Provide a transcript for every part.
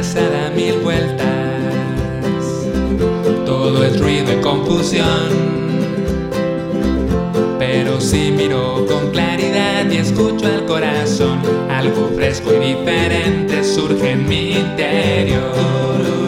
cabeza da mil vueltas. Todo es ruido y confusión. Pero si miro con claridad y escucho al corazón, algo fresco y diferente surge en mi interior.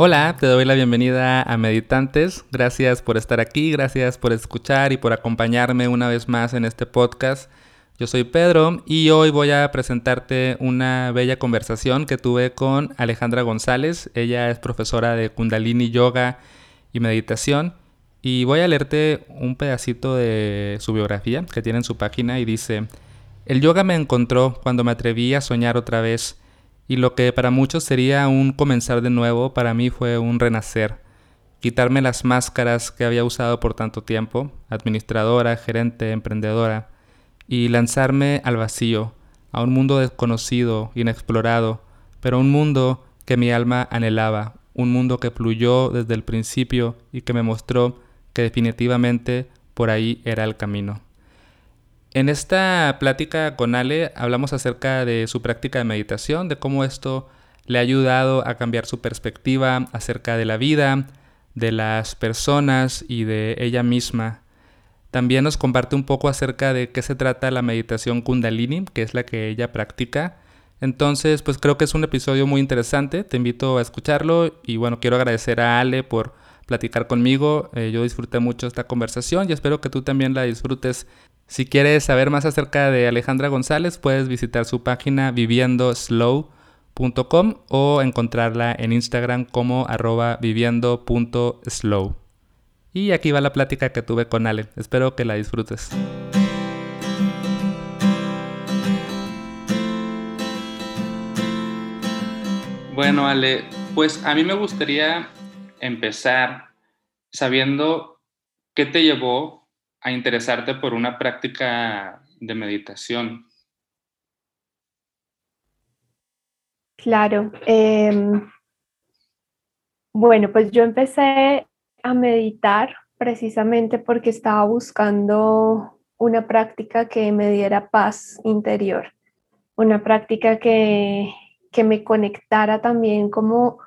Hola, te doy la bienvenida a Meditantes. Gracias por estar aquí, gracias por escuchar y por acompañarme una vez más en este podcast. Yo soy Pedro y hoy voy a presentarte una bella conversación que tuve con Alejandra González. Ella es profesora de Kundalini Yoga y Meditación. Y voy a leerte un pedacito de su biografía que tiene en su página y dice, el yoga me encontró cuando me atreví a soñar otra vez y lo que para muchos sería un comenzar de nuevo, para mí fue un renacer. Quitarme las máscaras que había usado por tanto tiempo, administradora, gerente, emprendedora, y lanzarme al vacío, a un mundo desconocido, inexplorado, pero un mundo que mi alma anhelaba, un mundo que fluyó desde el principio y que me mostró que definitivamente por ahí era el camino. En esta plática con Ale hablamos acerca de su práctica de meditación, de cómo esto le ha ayudado a cambiar su perspectiva acerca de la vida, de las personas y de ella misma. También nos comparte un poco acerca de qué se trata la meditación kundalini, que es la que ella practica. Entonces, pues creo que es un episodio muy interesante, te invito a escucharlo y bueno, quiero agradecer a Ale por platicar conmigo. Eh, yo disfruté mucho esta conversación y espero que tú también la disfrutes si quieres saber más acerca de Alejandra González, puedes visitar su página viviendoslow.com o encontrarla en Instagram como arroba viviendo.slow. Y aquí va la plática que tuve con Ale. Espero que la disfrutes. Bueno, Ale, pues a mí me gustaría empezar sabiendo qué te llevó a interesarte por una práctica de meditación? Claro. Em, bueno, pues yo empecé a meditar precisamente porque estaba buscando una práctica que me diera paz interior, una práctica que, que me conectara también como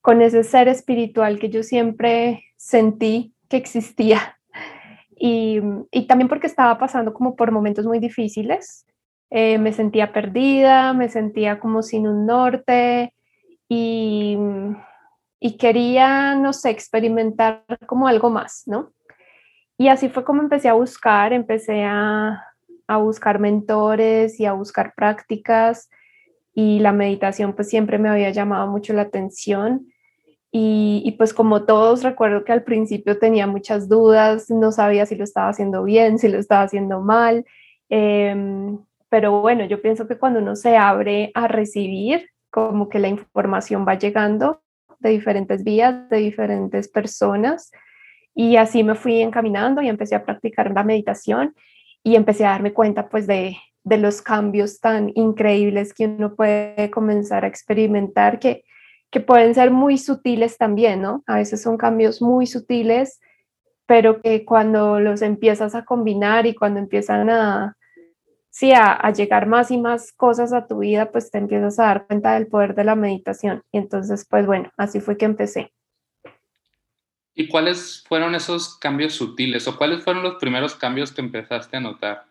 con ese ser espiritual que yo siempre sentí que existía y, también porque estaba pasando como por momentos muy difíciles. Eh, me sentía perdida, me sentía como sin un norte y, y quería, no sé, experimentar como algo más, ¿no? Y así fue como empecé a buscar, empecé a, a buscar mentores y a buscar prácticas y la meditación pues siempre me había llamado mucho la atención y, pues como todos recuerdo que al principio tenía muchas dudas, no sabía si lo estaba haciendo bien, si lo estaba haciendo mal, em, pero bueno, yo pienso que cuando uno se abre a recibir, como que la información va llegando de diferentes vías, de diferentes personas, y así me fui encaminando y empecé a practicar la meditación y empecé a darme cuenta pues de, de los cambios tan increíbles que uno puede comenzar a experimentar que que pueden ser muy sutiles también, ¿no? A veces son cambios muy sutiles, pero que cuando los empiezas a combinar y cuando empiezan a, sí, a, llegar más y más cosas a tu vida, pues te empiezas a dar cuenta del poder de la meditación. Y entonces, pues bueno, así fue que empecé. ¿Y cuáles fueron esos cambios sutiles o cuáles fueron los primeros cambios que empezaste a notar?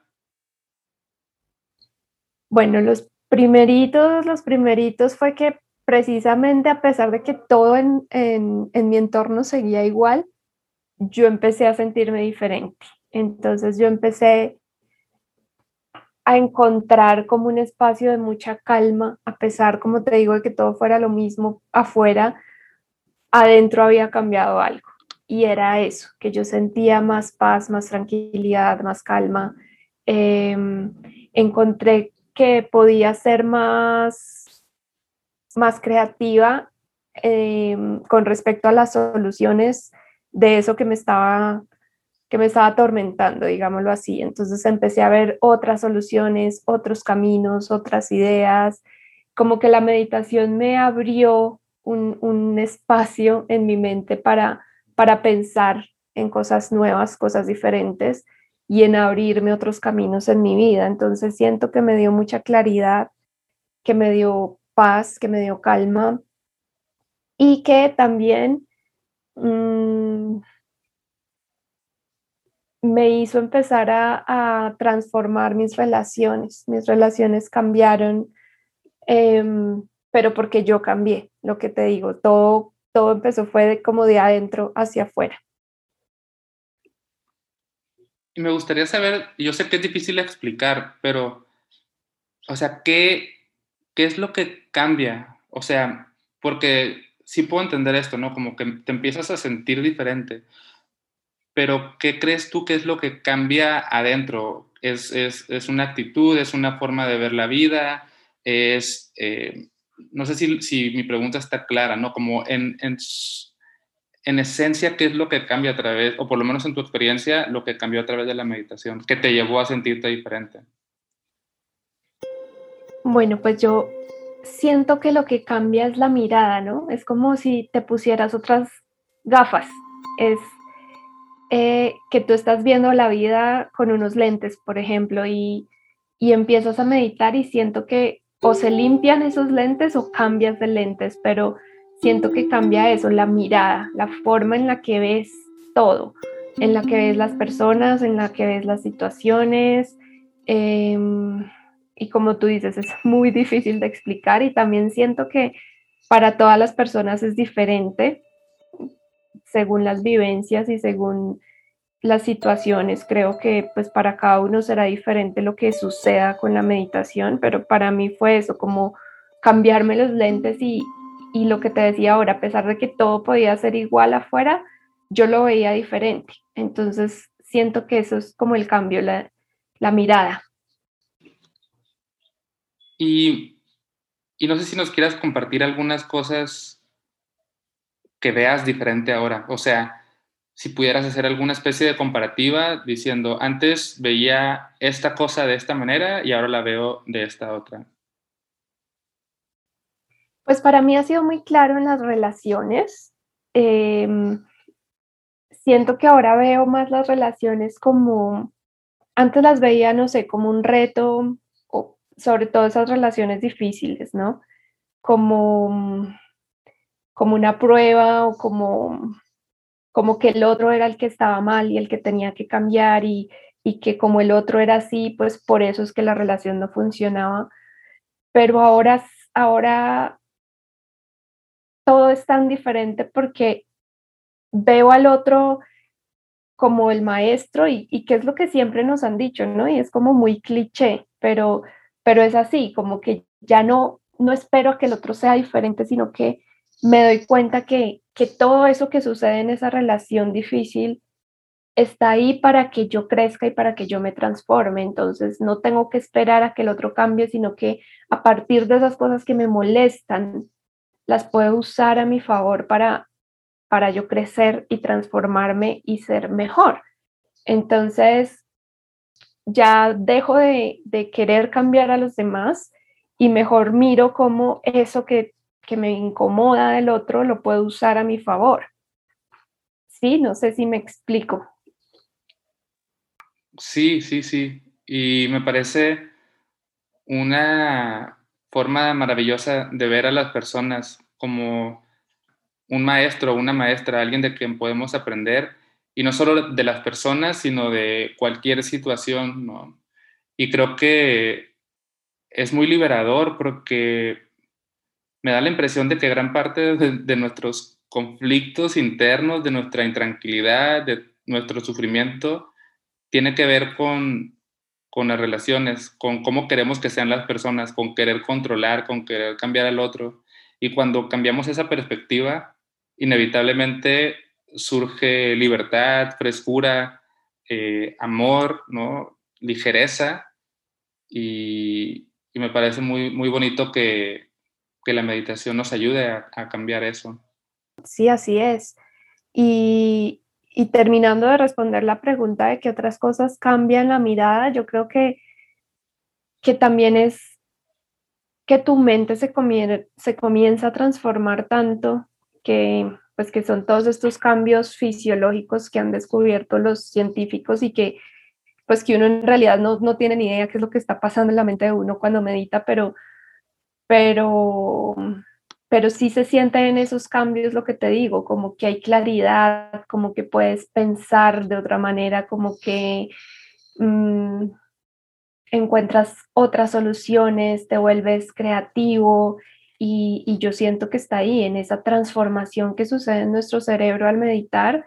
Bueno, los primeritos, los primeritos fue que precisamente a pesar de que todo en, mi entorno seguía igual, yo empecé a sentirme diferente. Entonces yo empecé a encontrar como un espacio de mucha calma, a pesar, como te digo, de que todo fuera lo mismo afuera, adentro había cambiado algo. Y era eso, que yo sentía más paz, más tranquilidad, más calma. Em, encontré que podía ser más más creativa em, con respecto a las soluciones de eso que me estaba que me estaba atormentando, digámoslo así. Entonces empecé a ver otras soluciones, otros caminos, otras ideas, como que la meditación me abrió un, un espacio en mi mente para, para pensar en cosas nuevas, cosas diferentes. y en abrirme otros caminos en mi vida. Entonces siento que me dio mucha claridad, que me dio paz, que me dio calma y que también mm, me hizo empezar a, transformar mis relaciones. Mis relaciones cambiaron, em, pero porque yo cambié, lo que te digo, todo, todo empezó fue como de adentro hacia afuera. Me gustaría saber, yo sé que es difícil explicar, pero, o sea, ¿qué, qué es lo que cambia? O sea, porque sí puedo entender esto, ¿no? Como que te empiezas a sentir diferente pero ¿qué crees tú que es lo que cambia adentro? ¿Es, una actitud, es una forma de ver la vida? Es, eh, no sé si, mi pregunta está clara, ¿no? Como en, en, esencia, ¿qué es lo que cambia a través, o por lo menos en tu experiencia, lo que cambió a través de la meditación, que te llevó a sentirte diferente? Bueno, pues yo siento que lo que cambia es la mirada, ¿no? Es como si te pusieras otras gafas. Es eh, que tú estás viendo la vida con unos lentes, por ejemplo, y, y empiezas a meditar y siento que o se limpian esos lentes o cambias de lentes, pero siento que cambia eso, la mirada, la forma en la que ves todo, en la que ves las personas, en la que ves las situaciones. Em, y como tú dices, es muy difícil de explicar y también siento que para todas las personas es diferente según las vivencias y según las situaciones. Creo que pues para cada uno será diferente lo que suceda con la meditación, pero para mí fue eso, como cambiarme los lentes y, y lo que te decía ahora, a pesar de que todo podía ser igual afuera, yo lo veía diferente. Entonces siento que eso es como el cambio, la, la mirada. Y, no sé si nos quieras compartir algunas cosas que veas diferente ahora? O sea, si pudieras hacer alguna especie de comparativa diciendo, antes veía esta cosa de esta manera y ahora la veo de esta otra. Pues para mí ha sido muy claro en las relaciones. Em, siento que ahora veo más las relaciones como, antes las veía, no sé, como un reto, sobre todo esas relaciones difíciles, ¿no? Como como una prueba o como, como que el otro era el que estaba mal y el que tenía que cambiar y, y que como el otro era así, pues por eso es que la relación no funcionaba. Pero ahora, ahora todo es tan diferente porque veo al otro como el maestro y, y que es lo que siempre nos han dicho, ¿no? Y es como muy cliché, pero, pero es así, como que ya no, no espero que el otro sea diferente, sino que me doy cuenta que, que todo eso que sucede en esa relación difícil está ahí para que yo crezca y para que yo me transforme. Entonces no tengo que esperar a que el otro cambie, sino que a partir de esas cosas que me molestan, las puedo usar a mi favor para, para yo crecer y transformarme y ser mejor. Entonces ya dejo de, de querer cambiar a los demás y mejor miro cómo eso que que me incomoda del otro lo puedo usar a mi favor. Sí, no sé si me explico. Sí, sí, sí. Y me parece una forma maravillosa de ver a las personas como un maestro, una maestra, alguien de quien podemos aprender, y no solo de las personas, sino de cualquier situación, Y creo que es muy liberador porque me da la impresión de que gran parte de, nuestros conflictos internos, de nuestra intranquilidad, de nuestro sufrimiento, tiene que ver con, con las relaciones, con cómo queremos que sean las personas, con querer controlar, con querer cambiar al otro. Y cuando cambiamos esa perspectiva, inevitablemente surge libertad, frescura, eh, amor, ¿no? ligereza. Y, me parece muy, muy bonito que, que la meditación nos ayude a, cambiar eso. Sí, así es. Y, y, terminando de responder la pregunta de qué otras cosas cambian la mirada, yo creo que, que también es que tu mente se, se comienza a transformar tanto que pues que son todos estos cambios fisiológicos que han descubierto los científicos y que pues que uno en realidad no, no tiene ni idea qué es lo que está pasando en la mente de uno cuando medita, pero, pero, pero sí se siente en esos cambios lo que te digo, como que hay claridad, como que puedes pensar de otra manera, como que mm, encuentras otras soluciones, te vuelves creativo y, y yo siento que está ahí, en esa transformación que sucede en nuestro cerebro al meditar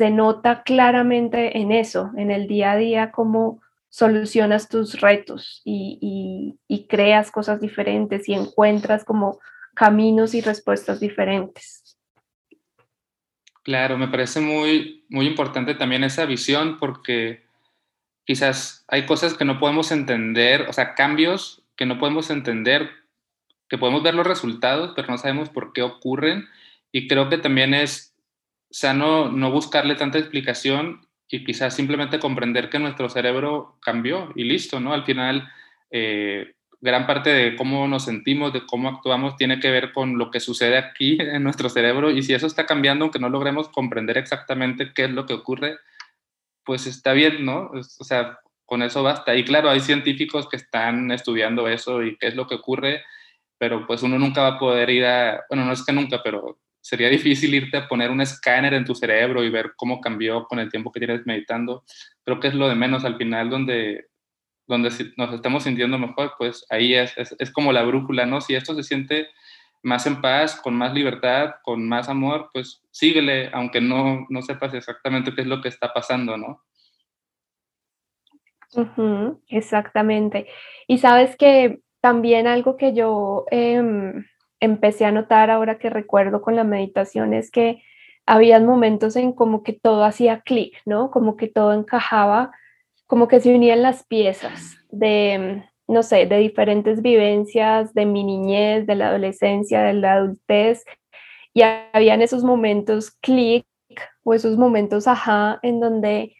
se nota claramente en eso, en el día a día, cómo solucionas tus retos y, creas cosas diferentes y encuentras como caminos y respuestas diferentes. Claro, me parece muy, muy importante también esa visión porque quizás hay cosas que no podemos entender, o sea, cambios que no podemos entender, que podemos ver los resultados, pero no sabemos por qué ocurren. Y creo que también es sano no buscarle tanta explicación y quizás simplemente comprender que nuestro cerebro cambió y listo, ¿no? Al final, eh, gran parte de cómo nos sentimos, de cómo actuamos, tiene que ver con lo que sucede aquí en nuestro cerebro y si eso está cambiando, aunque no logremos comprender exactamente qué es lo que ocurre, pues está bien, ¿no? O sea, con eso basta. Y claro, hay científicos que están estudiando eso y qué es lo que ocurre, pero pues uno nunca va a poder ir a, bueno, no es que nunca, pero sería difícil irte a poner un escáner en tu cerebro y ver cómo cambió con el tiempo que tienes meditando. Creo que es lo de menos al final donde, donde nos estamos sintiendo mejor, pues ahí es, es, como la brújula, ¿no? Si esto se siente más en paz, con más libertad, con más amor, pues síguele, aunque no, no sepas exactamente qué es lo que está pasando, ¿no? exactamente. Y sabes que también algo que yo em, empecé a notar ahora que recuerdo con la meditación es que había momentos en como que todo hacía clic, ¿no? Como que todo encajaba, como que se unían las piezas de, no sé, de diferentes vivencias, de mi niñez, de la adolescencia, de la adultez, y habían esos momentos clic o esos momentos ajá en donde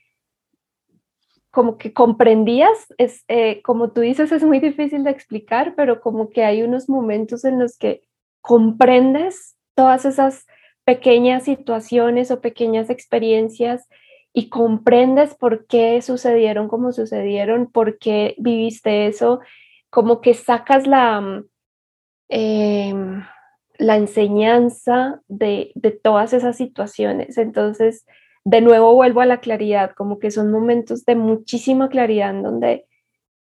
como que comprendías, es, eh, como tú dices, es muy difícil de explicar, pero como que hay unos momentos en los que comprendes todas esas pequeñas situaciones o pequeñas experiencias y comprendes por qué sucedieron como sucedieron, por qué viviste eso, como que sacas la, em, la enseñanza de, de todas esas situaciones. Entonces, de nuevo vuelvo a la claridad, como que son momentos de muchísima claridad en donde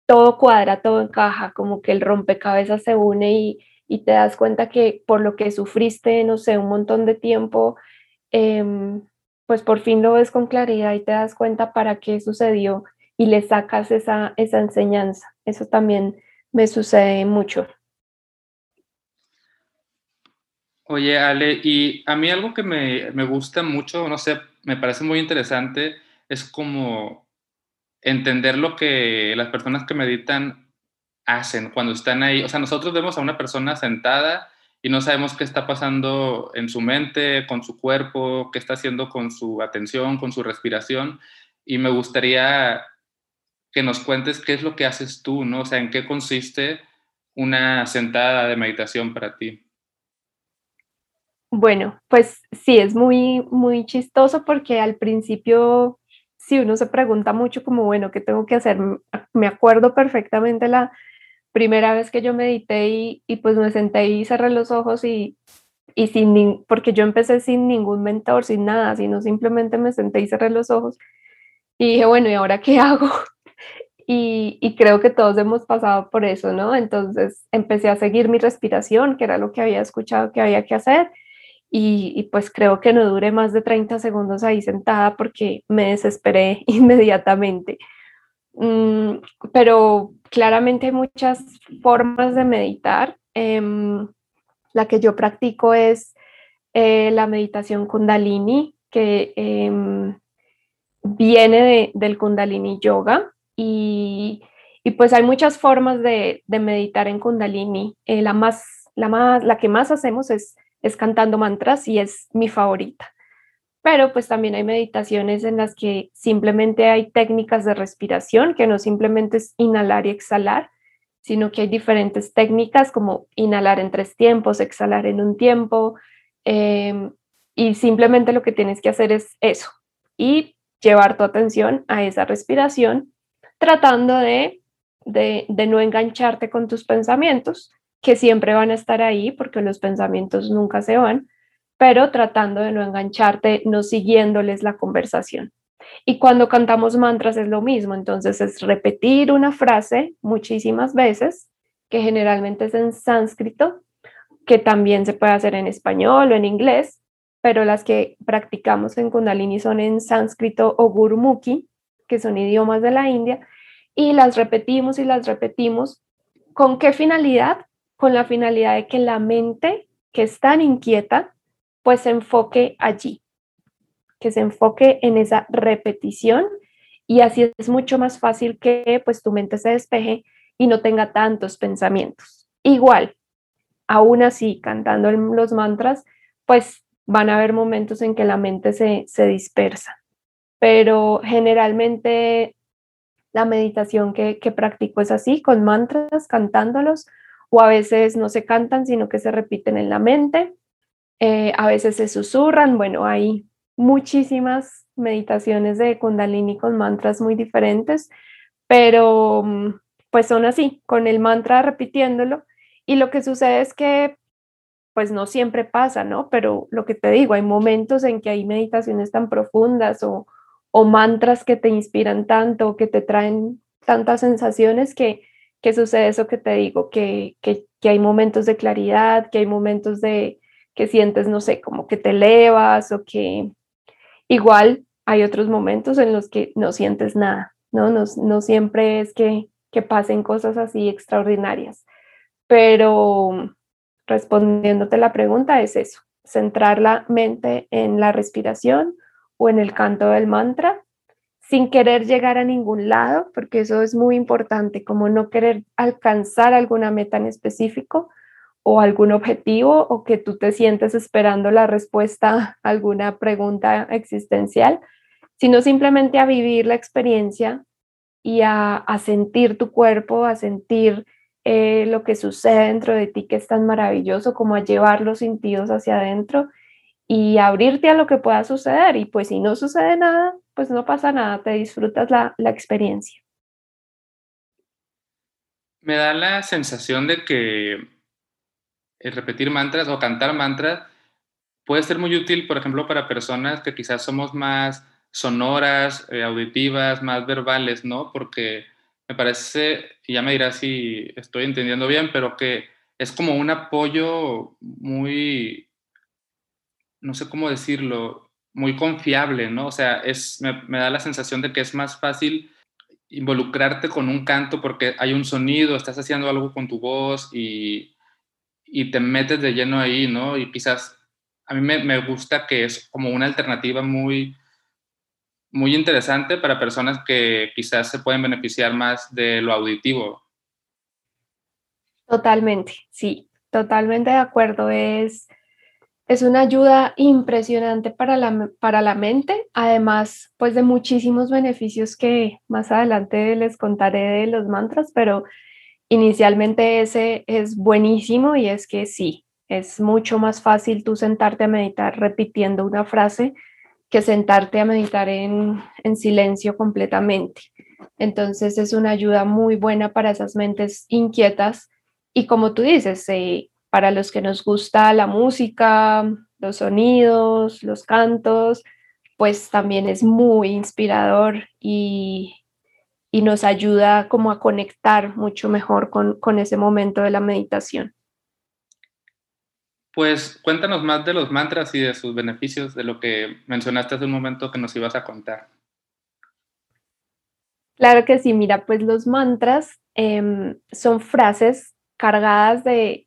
todo cuadra, todo encaja, como que el rompecabezas se une y, y te das cuenta que por lo que sufriste, no sé, un montón de tiempo, em, pues por fin lo ves con claridad y te das cuenta para qué sucedió y le sacas esa, esa enseñanza. Eso también me sucede mucho. Oye, Ale, y a mí algo que me, me gusta mucho, no sé, me parece muy interesante, es como entender lo que las personas que meditan hacen cuando están ahí. O sea, nosotros vemos a una persona sentada y no sabemos qué está pasando en su mente, con su cuerpo, qué está haciendo con su atención, con su respiración. Y me gustaría que nos cuentes qué es lo que haces tú, ¿no? O sea, en qué consiste una sentada de meditación para ti. Bueno, pues sí, es muy, muy chistoso porque al principio, si uno se pregunta mucho como, bueno, ¿qué tengo que hacer? Me acuerdo perfectamente la, primera vez que yo medité y, y pues me senté y cerré los ojos y, y sin, porque yo empecé sin ningún mentor, sin nada, sino simplemente me senté y cerré los ojos y dije, bueno, ¿y ahora qué hago? Y, y, creo que todos hemos pasado por eso, ¿no? Entonces empecé a seguir mi respiración, que era lo que había escuchado que había que hacer, y, y, pues creo que no duré más de 30 segundos ahí sentada porque me desesperé inmediatamente. Mm, pero claramente hay muchas formas de meditar. Em, la que yo practico es eh, la meditación kundalini, que em, viene del kundalini yoga y, pues hay muchas formas de, meditar en kundalini. Eh, la, más, la, más, la que más hacemos es, es cantando mantras y es mi favorita. Pero pues también hay meditaciones en las que simplemente hay técnicas de respiración, que no simplemente es inhalar y exhalar, sino que hay diferentes técnicas como inhalar en tres tiempos, exhalar en un tiempo, em, y simplemente lo que tienes que hacer es eso, y llevar tu atención a esa respiración tratando de, de, de no engancharte con tus pensamientos, que siempre van a estar ahí porque los pensamientos nunca se van, pero tratando de no engancharte, no siguiéndoles la conversación. Y cuando cantamos mantras es lo mismo, entonces es repetir una frase muchísimas veces, que generalmente es en sánscrito, que también se puede hacer en español o en inglés, pero las que practicamos en Kundalini son en sánscrito o gurmukhi, que son idiomas de la India, y las repetimos y las repetimos. ¿Con qué finalidad? Con la finalidad de que la mente, que es tan inquieta, pues se enfoque allí, que se enfoque en esa repetición y así es mucho más fácil que pues tu mente se despeje y no tenga tantos pensamientos. Igual, aún así, cantando los mantras, pues van a haber momentos en que la mente se, se dispersa, pero generalmente la meditación que, que practico es así, con mantras, cantándolos, o a veces no se cantan, sino que se repiten en la mente, eh, a veces se susurran, bueno, hay muchísimas meditaciones de kundalini con mantras muy diferentes, pero mm, pues son así, con el mantra repitiéndolo y lo que sucede es que pues no siempre pasa, ¿no? Pero lo que te digo, hay momentos en que hay meditaciones tan profundas o, o mantras que te inspiran tanto, que te traen tantas sensaciones que, que sucede eso que te digo, que, que, que hay momentos de claridad, que hay momentos de que sientes, no sé, como que te elevas o que igual hay otros momentos en los que no sientes nada, ¿no? No, no siempre es que, que pasen cosas así extraordinarias. Pero respondiéndote la pregunta es eso, centrar la mente en la respiración o en el canto del mantra sin querer llegar a ningún lado, porque eso es muy importante, como no querer alcanzar alguna meta en específico o algún objetivo o que tú te sientes esperando la respuesta a alguna pregunta existencial, sino simplemente a vivir la experiencia y a, a sentir tu cuerpo, a sentir eh, lo que sucede dentro de ti, que es tan maravilloso, como a llevar los sentidos hacia adentro y abrirte a lo que pueda suceder. Y pues si no sucede nada, pues no pasa nada, te disfrutas la, la experiencia. Me da la sensación de que repetir mantras o cantar mantras puede ser muy útil, por ejemplo, para personas que quizás somos más sonoras, eh, auditivas, más verbales, ¿no? Porque me parece, y ya me dirás si estoy entendiendo bien, pero que es como un apoyo muy, no sé cómo decirlo, muy confiable, ¿no? O sea, es, me, da la sensación de que es más fácil involucrarte con un canto porque hay un sonido, estás haciendo algo con tu voz y, y te metes de lleno ahí, ¿no? Y quizás a mí me, me gusta que es como una alternativa muy, muy interesante para personas que quizás se pueden beneficiar más de lo auditivo. Totalmente, sí, totalmente de acuerdo. Es, es una ayuda impresionante para la, para la mente, además pues de muchísimos beneficios que más adelante les contaré de los mantras, pero inicialmente ese es buenísimo y es que sí, es mucho más fácil tú sentarte a meditar repitiendo una frase que sentarte a meditar en, silencio completamente. Entonces es una ayuda muy buena para esas mentes inquietas y como tú dices, eh, para los que nos gusta la música, los sonidos, los cantos, pues también es muy inspirador y, y nos ayuda como a conectar mucho mejor con, con ese momento de la meditación. Pues cuéntanos más de los mantras y de sus beneficios, de lo que mencionaste hace un momento que nos ibas a contar. Claro que sí, mira, pues los mantras em, son frases cargadas de,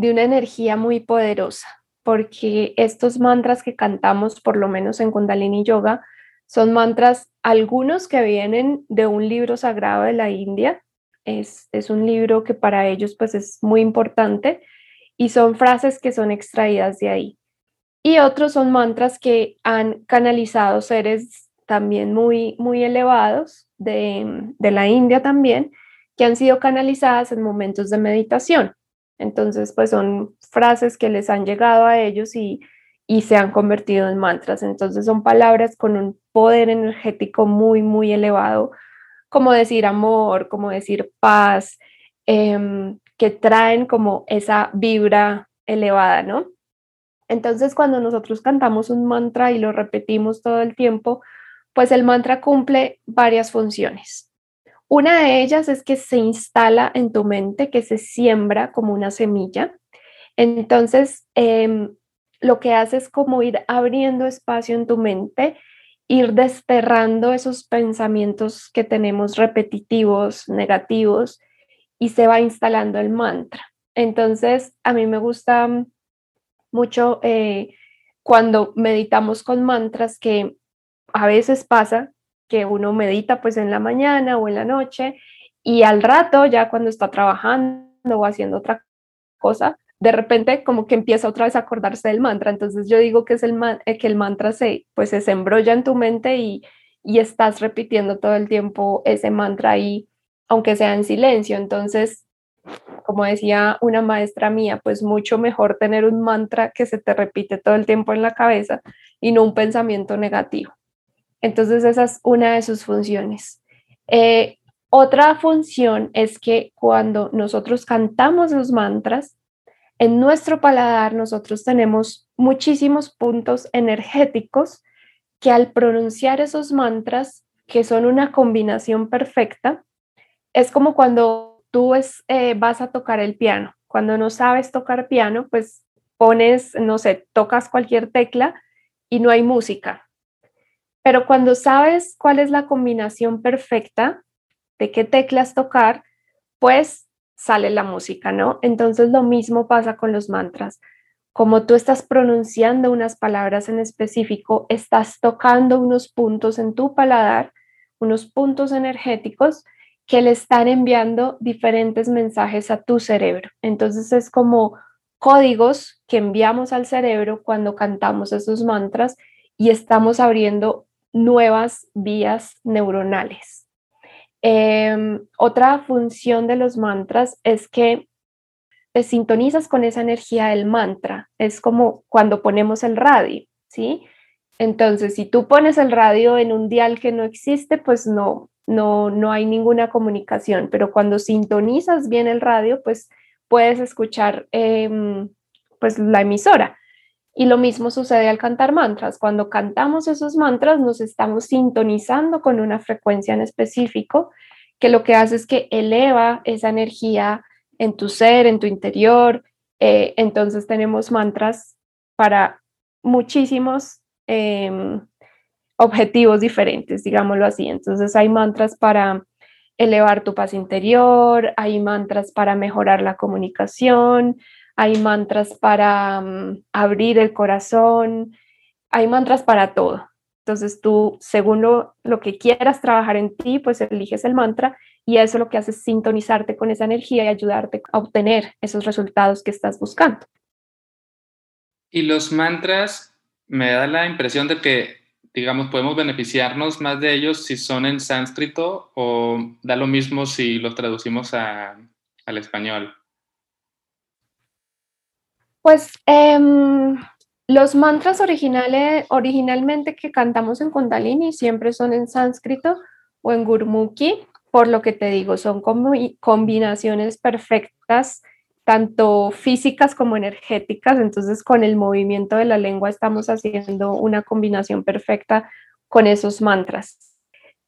de una energía muy poderosa, porque estos mantras que cantamos, por lo menos en Kundalini Yoga, son mantras, algunos que vienen de un libro sagrado de la India. Es, es un libro que para ellos pues es muy importante y son frases que son extraídas de ahí. Y otros son mantras que han canalizado seres también muy, muy elevados de, la India también, que han sido canalizadas en momentos de meditación. Entonces, pues son frases que les han llegado a ellos y, se han convertido en mantras. Entonces son palabras con un poder energético muy, muy elevado, como decir amor, como decir paz, em, que traen como esa vibra elevada, ¿no? Entonces, cuando nosotros cantamos un mantra y lo repetimos todo el tiempo, pues el mantra cumple varias funciones. Una de ellas es que se instala en tu mente, que se siembra como una semilla. Entonces, em, lo que hace es como ir abriendo espacio en tu mente, ir desterrando esos pensamientos que tenemos repetitivos, negativos, y se va instalando el mantra. Entonces, a mí me gusta mucho eh, cuando meditamos con mantras que a veces pasa que uno medita pues en la mañana o en la noche y al rato ya cuando está trabajando o haciendo otra cosa, de repente como que empieza otra vez a acordarse del mantra. Entonces yo digo que es el eh, que el mantra se pues se embrolla en tu mente y, y estás repitiendo todo el tiempo ese mantra ahí, aunque sea en silencio. Entonces como decía una maestra mía, pues mucho mejor tener un mantra que se te repite todo el tiempo en la cabeza y no un pensamiento negativo. Entonces esa es una de sus funciones. Eh, otra función es que cuando nosotros cantamos los mantras, en nuestro paladar nosotros tenemos muchísimos puntos energéticos que al pronunciar esos mantras, que son una combinación perfecta, es como cuando tú es, eh, vas a tocar el piano. Cuando no sabes tocar piano, pues pones, no sé, tocas cualquier tecla y no hay música. Pero cuando sabes cuál es la combinación perfecta de qué teclas tocar, pues sale la música, ¿no? Entonces lo mismo pasa con los mantras. Como tú estás pronunciando unas palabras en específico, estás tocando unos puntos en tu paladar, unos puntos energéticos que le están enviando diferentes mensajes a tu cerebro. Entonces es como códigos que enviamos al cerebro cuando cantamos esos mantras y estamos abriendo nuevas vías neuronales. Em, otra función de los mantras es que te sintonizas con esa energía del mantra. Es como cuando ponemos el radio, ¿sí? Entonces, si tú pones el radio en un dial que no existe, pues no, no, no hay ninguna comunicación, pero cuando sintonizas bien el radio, pues puedes escuchar em, pues la emisora. Y lo mismo sucede al cantar mantras. Cuando cantamos esos mantras nos estamos sintonizando con una frecuencia en específico que lo que hace es que eleva esa energía en tu ser, en tu interior. Eh, entonces tenemos mantras para muchísimos em, objetivos diferentes, digámoslo así. Entonces hay mantras para elevar tu paz interior, hay mantras para mejorar la comunicación, hay mantras para mm, abrir el corazón, hay mantras para todo. Entonces tú, según lo, lo, que quieras trabajar en ti, pues eliges el mantra y eso lo que hace es sintonizarte con esa energía y ayudarte a obtener esos resultados que estás buscando. Y los mantras, me da la impresión de que digamos, podemos beneficiarnos más de ellos si son en sánscrito o da lo mismo si los traducimos al español? Pues em, los mantras originales, originalmente que cantamos en Kundalini siempre son en sánscrito o en Gurmukhi, por lo que te digo, son como combinaciones perfectas tanto físicas como energéticas, entonces con el movimiento de la lengua estamos haciendo una combinación perfecta con esos mantras.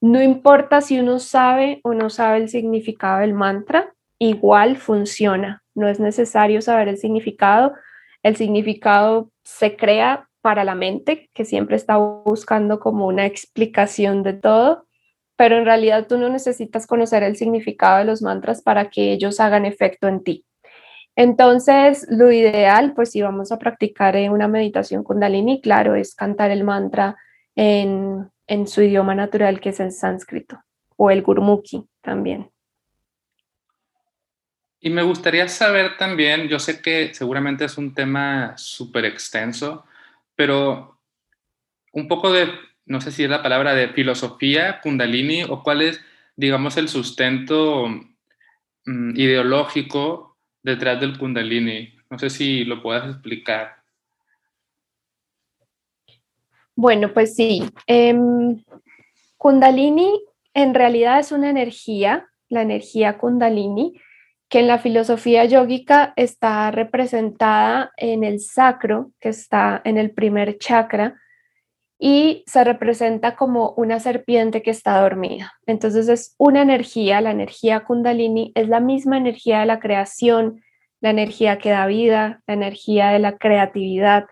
No importa si uno sabe o no sabe el significado del mantra, igual funciona, no es necesario saber el significado, el significado se crea para la mente, que siempre está buscando como una explicación de todo, pero en realidad tú no necesitas conocer el significado de los mantras para que ellos hagan efecto en ti. Entonces, lo ideal, pues si vamos a practicar una meditación kundalini, claro, es cantar el mantra en, su idioma natural, que es el sánscrito, o el gurmukhi también. Y me gustaría saber también, yo sé que seguramente es un tema súper extenso, pero un poco de, no sé si es la palabra de filosofía kundalini o cuál es, digamos, el sustento mm, ideológico detrás del kundalini. No sé si lo puedas explicar. Bueno, pues sí. Em, kundalini en realidad es una energía, la energía kundalini, que en la filosofía yógica está representada en el sacro, que está en el primer chakra, y se representa como una serpiente que está dormida. Entonces es una energía, la energía kundalini es la misma energía de la creación, la energía que da vida, la energía de la creatividad.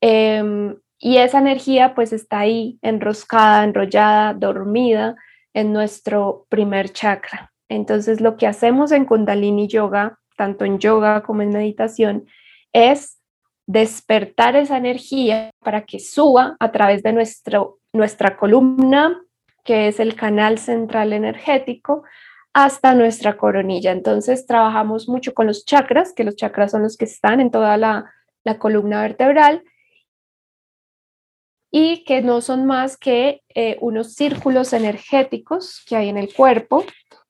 Em, y esa energía pues está ahí enroscada, enrollada, dormida en nuestro primer chakra. Entonces, lo que hacemos en Kundalini Yoga, tanto en yoga como en meditación, es despertar esa energía para que suba a través de nuestro, nuestra columna, que es el canal central energético, hasta nuestra coronilla. Entonces, trabajamos mucho con los chakras, que los chakras son los que están en toda la, la columna vertebral y que no son más que eh, unos círculos energéticos que hay en el cuerpo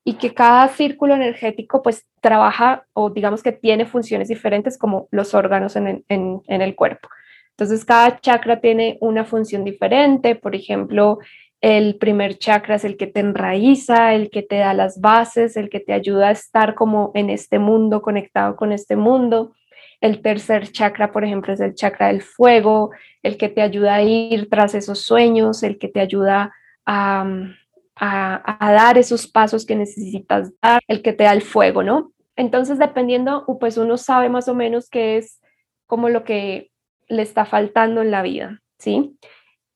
y que cada círculo energético pues trabaja o digamos que tiene funciones diferentes como los órganos en, el cuerpo. Entonces cada chakra tiene una función diferente, por ejemplo, el primer chakra es el que te enraiza, el que te da las bases, el que te ayuda a estar como en este mundo, conectado con este mundo. El tercer chakra, por ejemplo, es el chakra del fuego, el que te ayuda a ir tras esos sueños, el que te ayuda a, a, dar esos pasos que necesitas dar, el que te da el fuego, ¿no? Entonces, dependiendo, pues uno sabe más o menos qué es como lo que le está faltando en la vida, ¿sí?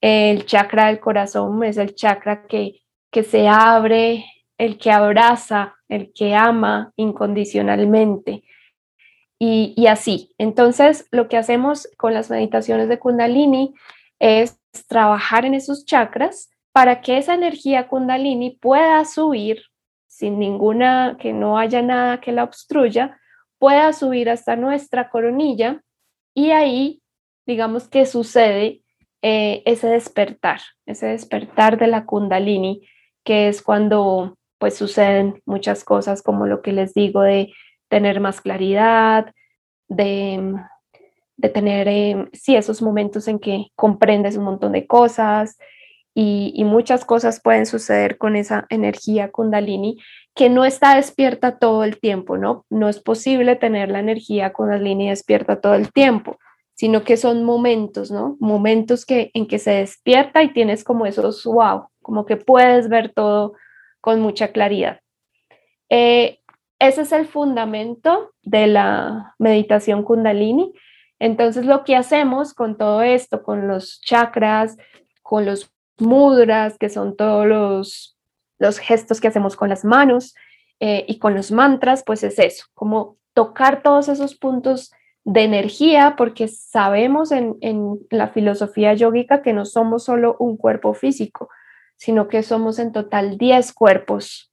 El chakra del corazón es el chakra que, que se abre, el que abraza, el que ama incondicionalmente. Y, y, así. Entonces, lo que hacemos con las meditaciones de Kundalini es trabajar en esos chakras para que esa energía kundalini pueda subir sin ninguna, que no haya nada que la obstruya, pueda subir hasta nuestra coronilla y ahí, digamos que sucede eh, ese despertar, ese despertar de la kundalini, que es cuando pues suceden muchas cosas como lo que les digo de tener más claridad, de, tener, eh, sí, esos momentos en que comprendes un montón de cosas, y, muchas cosas pueden suceder con esa energía kundalini que no está despierta todo el tiempo, ¿no? No es posible tener la energía kundalini despierta todo el tiempo, sino que son momentos, ¿no? Momentos que, en que se despierta y tienes como esos wow, como que puedes ver todo con mucha claridad. Eh, ese es el fundamento de la meditación kundalini. Entonces, lo que hacemos con todo esto, con los chakras, con los mudras, que son todos los, los gestos que hacemos con las manos eh, y con los mantras, pues es eso, como tocar todos esos puntos de energía, porque sabemos en, en la filosofía yógica que no somos solo un cuerpo físico, sino que somos en total 10 cuerpos.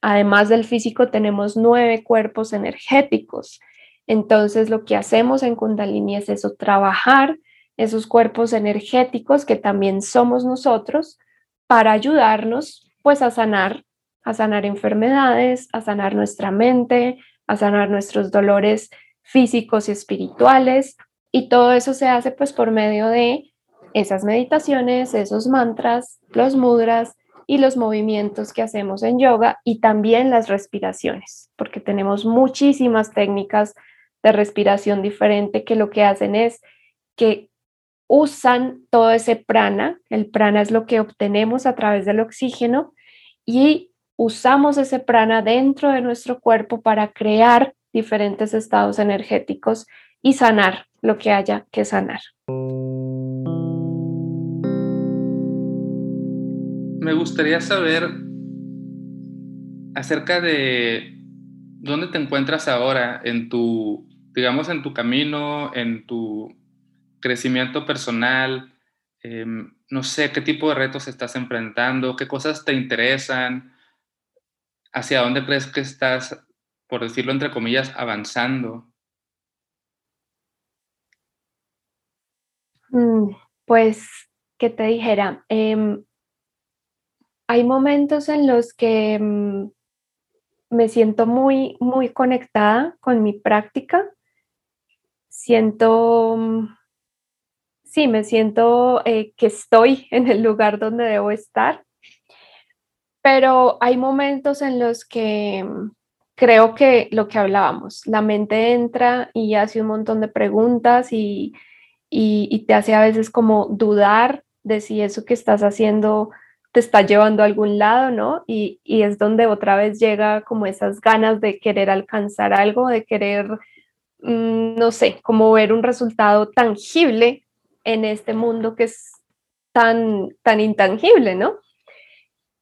Además del físico, tenemos nueve cuerpos energéticos. Entonces, lo que hacemos en Kundalini es eso, trabajar esos cuerpos energéticos que también somos nosotros para ayudarnos pues a sanar, a sanar enfermedades, a sanar nuestra mente, a sanar nuestros dolores físicos y espirituales. Y todo eso se hace pues por medio de esas meditaciones, esos mantras, los mudras y los movimientos que hacemos en yoga y también las respiraciones, porque tenemos muchísimas técnicas de respiración diferente que lo que hacen es que usan todo ese prana, el prana es lo que obtenemos a través del oxígeno y usamos ese prana dentro de nuestro cuerpo para crear diferentes estados energéticos y sanar lo que haya que sanar. Me gustaría saber acerca de dónde te encuentras ahora en tu, digamos, en tu camino, en tu crecimiento personal, em, no sé qué tipo de retos estás enfrentando, qué cosas te interesan, hacia dónde crees que estás, por decirlo entre comillas, avanzando. Mm, pues, ¿qué te dijera? Em, hay momentos en los que mm, me siento muy, muy conectada con mi práctica. Siento mm, sí, me siento eh, que estoy en el lugar donde debo estar, pero hay momentos en los que mm, creo que lo que hablábamos, la mente entra y hace un montón de preguntas y, y, te hace a veces como dudar de si eso que estás haciendo te está llevando a algún lado, ¿no? Y, y, es donde otra vez llega como esas ganas de querer alcanzar algo, de querer, mm, no sé, como ver un resultado tangible en este mundo que es tan, tan intangible, ¿no?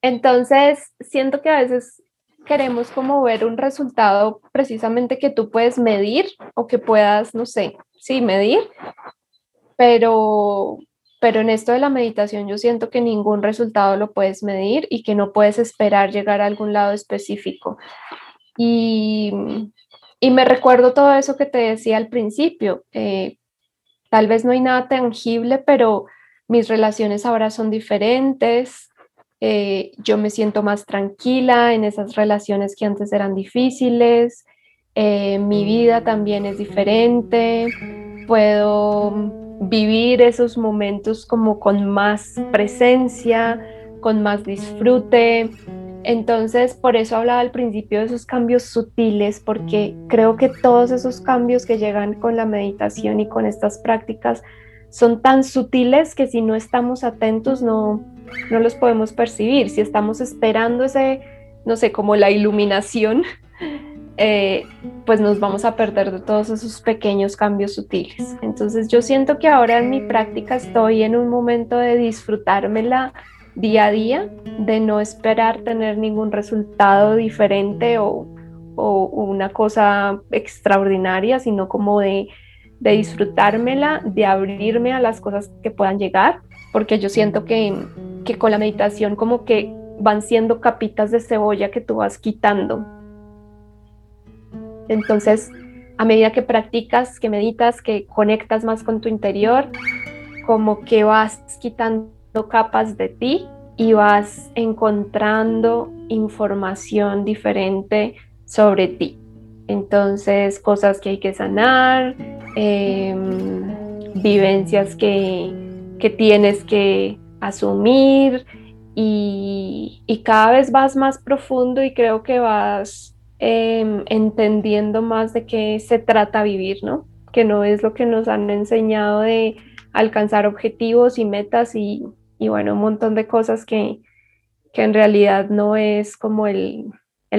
Entonces, siento que a veces queremos como ver un resultado precisamente que tú puedes medir o que puedas, no sé, sí, medir, pero, pero en esto de la meditación yo siento que ningún resultado lo puedes medir y que no puedes esperar llegar a algún lado específico. Y, y me recuerdo todo eso que te decía al principio. Eh, tal vez no hay nada tangible, pero mis relaciones ahora son diferentes. Eh, yo me siento más tranquila en esas relaciones que antes eran difíciles. Eh, mi vida también es diferente. Puedo vivir esos momentos como con más presencia, con más disfrute. Entonces, por eso hablaba al principio de esos cambios sutiles, porque creo que todos esos cambios que llegan con la meditación y con estas prácticas son tan sutiles que si no estamos atentos no, no los podemos percibir. Si estamos esperando ese, no sé, como la iluminación, eh, pues nos vamos a perder de todos esos pequeños cambios sutiles. Entonces yo siento que ahora en mi práctica estoy en un momento de disfrutármela día a día, de no esperar tener ningún resultado diferente o, o una cosa extraordinaria, sino como de, de disfrutármela, de abrirme a las cosas que puedan llegar, porque yo siento que, que con la meditación como que van siendo capitas de cebolla que tú vas quitando. Entonces, a medida que practicas, que meditas, que conectas más con tu interior, como que vas quitando capas de ti y vas encontrando información diferente sobre ti. Entonces, cosas que hay que sanar, em, vivencias que, tienes que asumir y, y cada vez vas más profundo y creo que vas Em, entendiendo más de qué se trata vivir, ¿no? Que no es lo que nos han enseñado de alcanzar objetivos y metas y, bueno, un montón de cosas que, en realidad no es como el,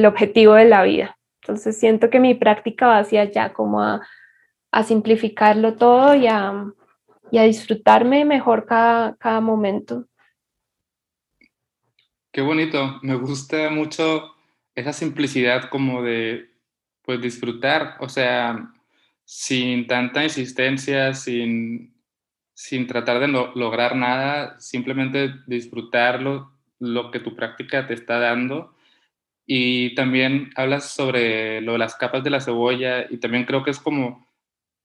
objetivo de la vida. Entonces siento que mi práctica va hacia allá, como a, simplificarlo todo y a, disfrutarme mejor cada, cada momento. Qué bonito, me gusta mucho esa simplicidad como de, pues, disfrutar, o sea, sin tanta insistencia, sin, sin tratar de lograr nada, simplemente disfrutarlo, lo que tu práctica te está dando. Y también hablas sobre lo de las capas de la cebolla y también creo que es como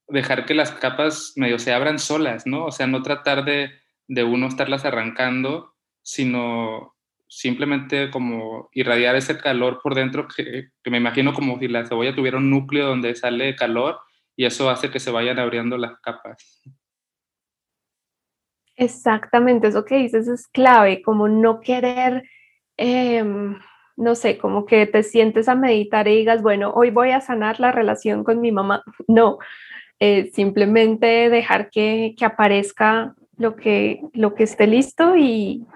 dejar que las capas medio se abran solas, ¿no? O sea, no tratar de, de uno estarlas arrancando, sino simplemente como irradiar ese calor por dentro, que, me imagino como si la cebolla tuviera un núcleo donde sale calor y eso hace que se vayan abriendo las capas. Exactamente, eso que dices es clave, como no querer, em, no sé, como que te sientes a meditar y digas, bueno, hoy voy a sanar la relación con mi mamá. No, eh, simplemente dejar que, que aparezca lo que, lo que esté listo y,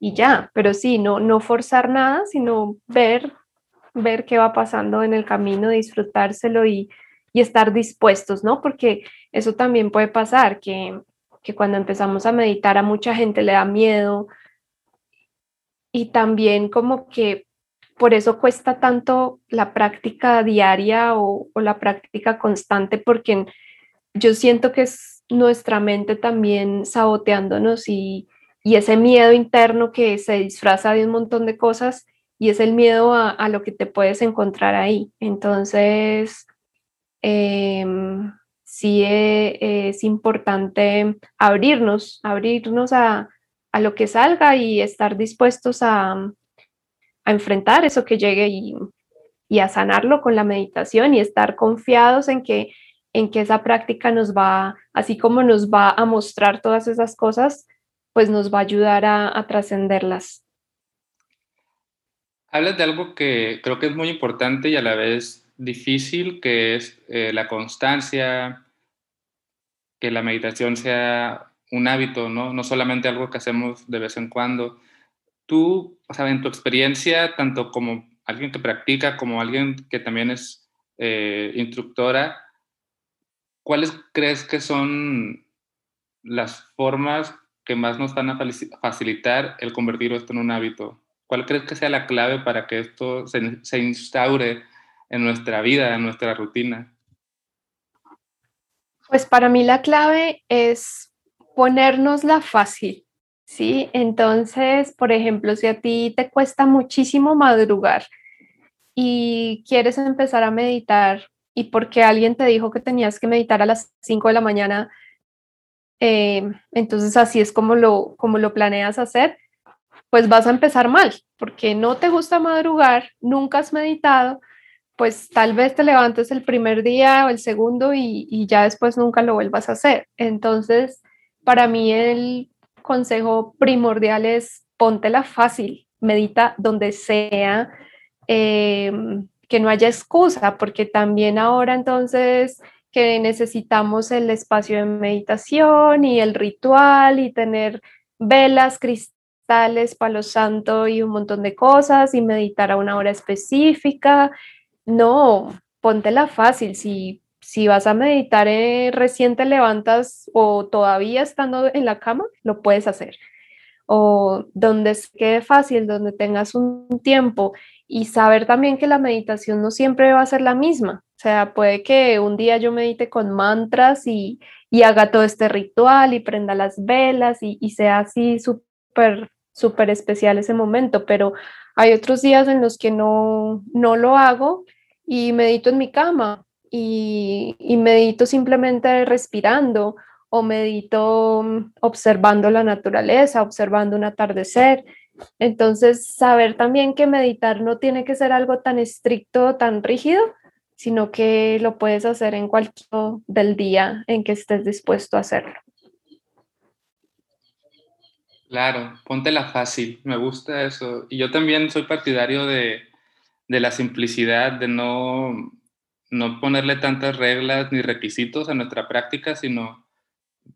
y ya, pero sí, no, no forzar nada, sino ver, ver qué va pasando en el camino, disfrutárselo y, y estar dispuestos, ¿no? Porque eso también puede pasar, que, que cuando empezamos a meditar a mucha gente le da miedo y también como que por eso cuesta tanto la práctica diaria o, la práctica constante, porque yo siento que es nuestra mente también saboteándonos y, y ese miedo interno que se disfraza de un montón de cosas y es el miedo a, lo que te puedes encontrar ahí. Entonces, em, sí e, es importante abrirnos, abrirnos a, lo que salga y estar dispuestos a, enfrentar eso que llegue y, y, a sanarlo con la meditación y estar confiados en que, en que esa práctica nos va, así como nos va a mostrar todas esas cosas, pues nos va a ayudar a, trascenderlas. Hablas de algo que creo que es muy importante y a la vez difícil, que es eh, la constancia, que la meditación sea un hábito, ¿no? No solamente algo que hacemos de vez en cuando. Tú, o sea, en tu experiencia, tanto como alguien que practica, como alguien que también es eh, instructora, ¿cuáles crees que son las formas que más nos van a facilitar el convertir esto en un hábito? ¿Cuál crees que sea la clave para que esto se, se instaure en nuestra vida, en nuestra rutina? Pues para mí la clave es ponernosla fácil, ¿sí? Entonces, por ejemplo, si a ti te cuesta muchísimo madrugar y quieres empezar a meditar y porque alguien te dijo que tenías que meditar a las 5 de la mañana, eh, entonces así es como lo, como lo planeas hacer, pues vas a empezar mal, porque no te gusta madrugar, nunca has meditado, pues tal vez te levantes el primer día o el segundo y, y ya después nunca lo vuelvas a hacer. Entonces, para mí el consejo primordial es póntela fácil, medita donde sea, eh, que no haya excusa, porque también ahora entonces que necesitamos el espacio de meditación y el ritual y tener velas, cristales, palo santo y un montón de cosas y meditar a una hora específica. No, póntela fácil. Si si vas a meditar eh, recién te levantas o todavía estando en la cama, lo puedes hacer. O donde quede fácil, donde tengas un tiempo y saber también que la meditación no siempre va a ser la misma. O sea, puede que un día yo medite con mantras y, y haga todo este ritual y prenda las velas y, y sea así súper, súper especial ese momento, pero hay otros días en los que no, no lo hago y medito en mi cama y, medito simplemente respirando o medito mm, observando la naturaleza, observando un atardecer. Entonces, saber también que meditar no tiene que ser algo tan estricto, tan rígido, sino que lo puedes hacer en cualquier del día en que estés dispuesto a hacerlo. Claro, póntela fácil, me gusta eso. Y yo también soy partidario de, de la simplicidad, de no no ponerle tantas reglas ni requisitos a nuestra práctica, sino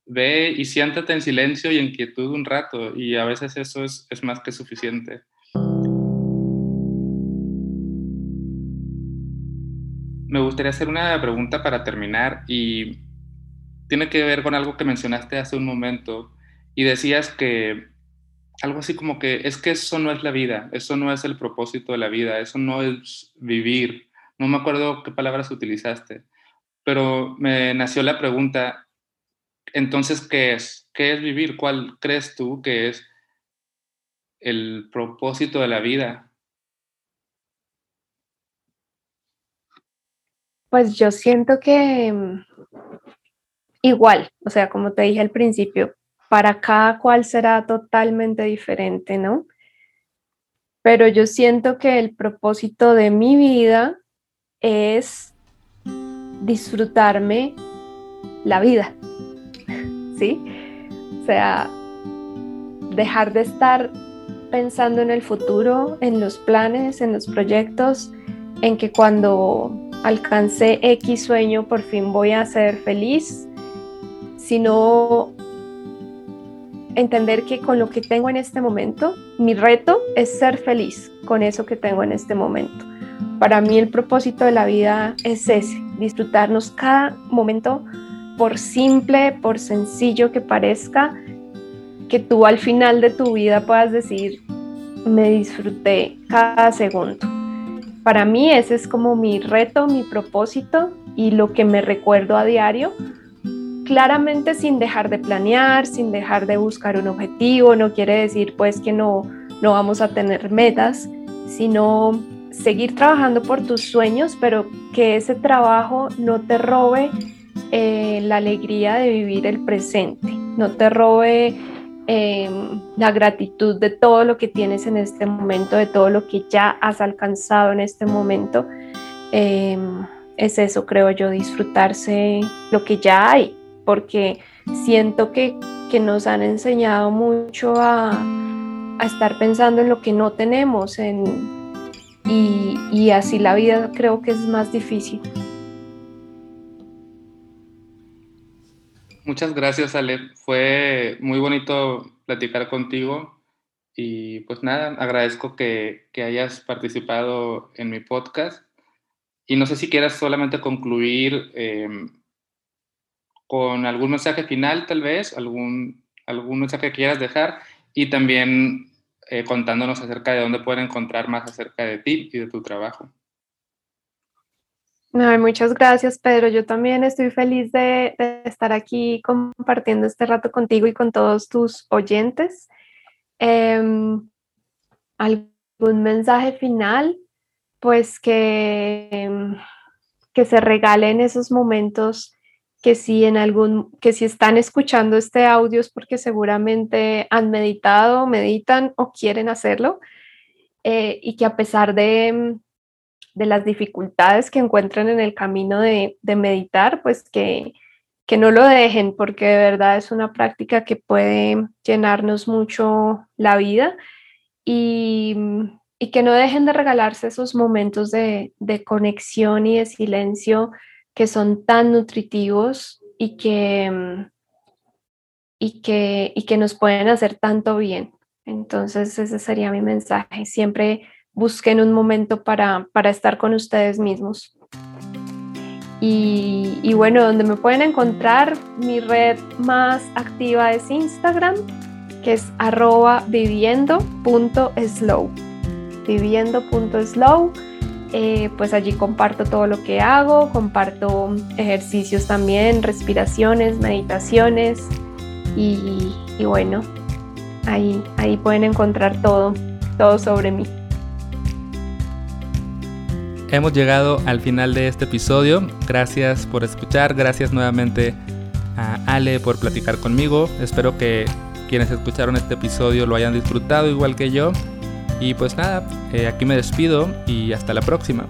ve y siéntate en silencio y en quietud un rato, y a veces eso es, es más que suficiente. Me gustaría hacer una pregunta para terminar y tiene que ver con algo que mencionaste hace un momento y decías que algo así como que es que eso no es la vida, eso no es el propósito de la vida, eso no es vivir, no me acuerdo qué palabras utilizaste, pero me nació la pregunta, entonces, ¿qué es? ¿Qué es vivir? ¿Cuál crees tú que es el propósito de la vida? Pues yo siento que mm, igual, o sea, como te dije al principio, para cada cual será totalmente diferente, ¿no? Pero yo siento que el propósito de mi vida es disfrutarme la vida, ¿sí? O sea, dejar de estar pensando en el futuro, en los planes, en los proyectos, en que cuando alcance X sueño por fin voy a ser feliz, sino entender que con lo que tengo en este momento, mi reto es ser feliz con eso que tengo en este momento. Para mí el propósito de la vida es ese, disfrutarnos cada momento por simple, por sencillo que parezca, que tú al final de tu vida puedas decir, me disfruté cada segundo. Para mí ese es como mi reto, mi propósito y lo que me recuerdo a diario, claramente sin dejar de planear, sin dejar de buscar un objetivo, no quiere decir pues que no, no vamos a tener metas, sino seguir trabajando por tus sueños, pero que ese trabajo no te robe eh, la alegría de vivir el presente, no te robe em, la gratitud de todo lo que tienes en este momento, de todo lo que ya has alcanzado en este momento. Em, es eso, creo yo, disfrutarse lo que ya hay, porque siento que, que nos han enseñado mucho a, a estar pensando en lo que no tenemos, en y, y así la vida creo que es más difícil. Muchas gracias, Ale. Fue muy bonito platicar contigo y pues nada, agradezco que, que hayas participado en mi podcast. Y no sé si quieras solamente concluir em, con algún mensaje final, tal vez, algún, algún mensaje que quieras dejar y también eh, contándonos acerca de dónde pueden encontrar más acerca de ti y de tu trabajo. muchas gracias, Pedro. Yo también estoy feliz de, estar aquí compartiendo este rato contigo y con todos tus oyentes. Em, ¿Algún mensaje final? Pues que, em, que se regalen esos momentos que si en algún, que si están escuchando este audio es porque seguramente han meditado, meditan o quieren hacerlo, eh, y que a pesar de, de, las dificultades que encuentran en el camino de, de meditar, pues que, que, no lo dejen, porque de verdad es una práctica que puede llenarnos mucho la vida y, y que no dejen de regalarse esos momentos de, de conexión y de silencio que son tan nutritivos y que, y que, y que nos pueden hacer tanto bien. Entonces ese sería mi mensaje. Siempre busquen un momento para, para estar con ustedes mismos. Y, y, bueno, donde me pueden encontrar, mi red más activa es Instagram, que es arroba viviendo.slow. Viviendo.slow. Eh, pues allí comparto todo lo que hago, comparto ejercicios también, respiraciones, meditaciones y, bueno, ahí, ahí pueden encontrar todo, todo sobre mí. Hemos llegado al final de este episodio. Gracias por escuchar. Gracias nuevamente a Ale por platicar conmigo. Espero que quienes escucharon este episodio lo hayan disfrutado igual que yo. Y pues nada, eh, aquí me despido y hasta la próxima.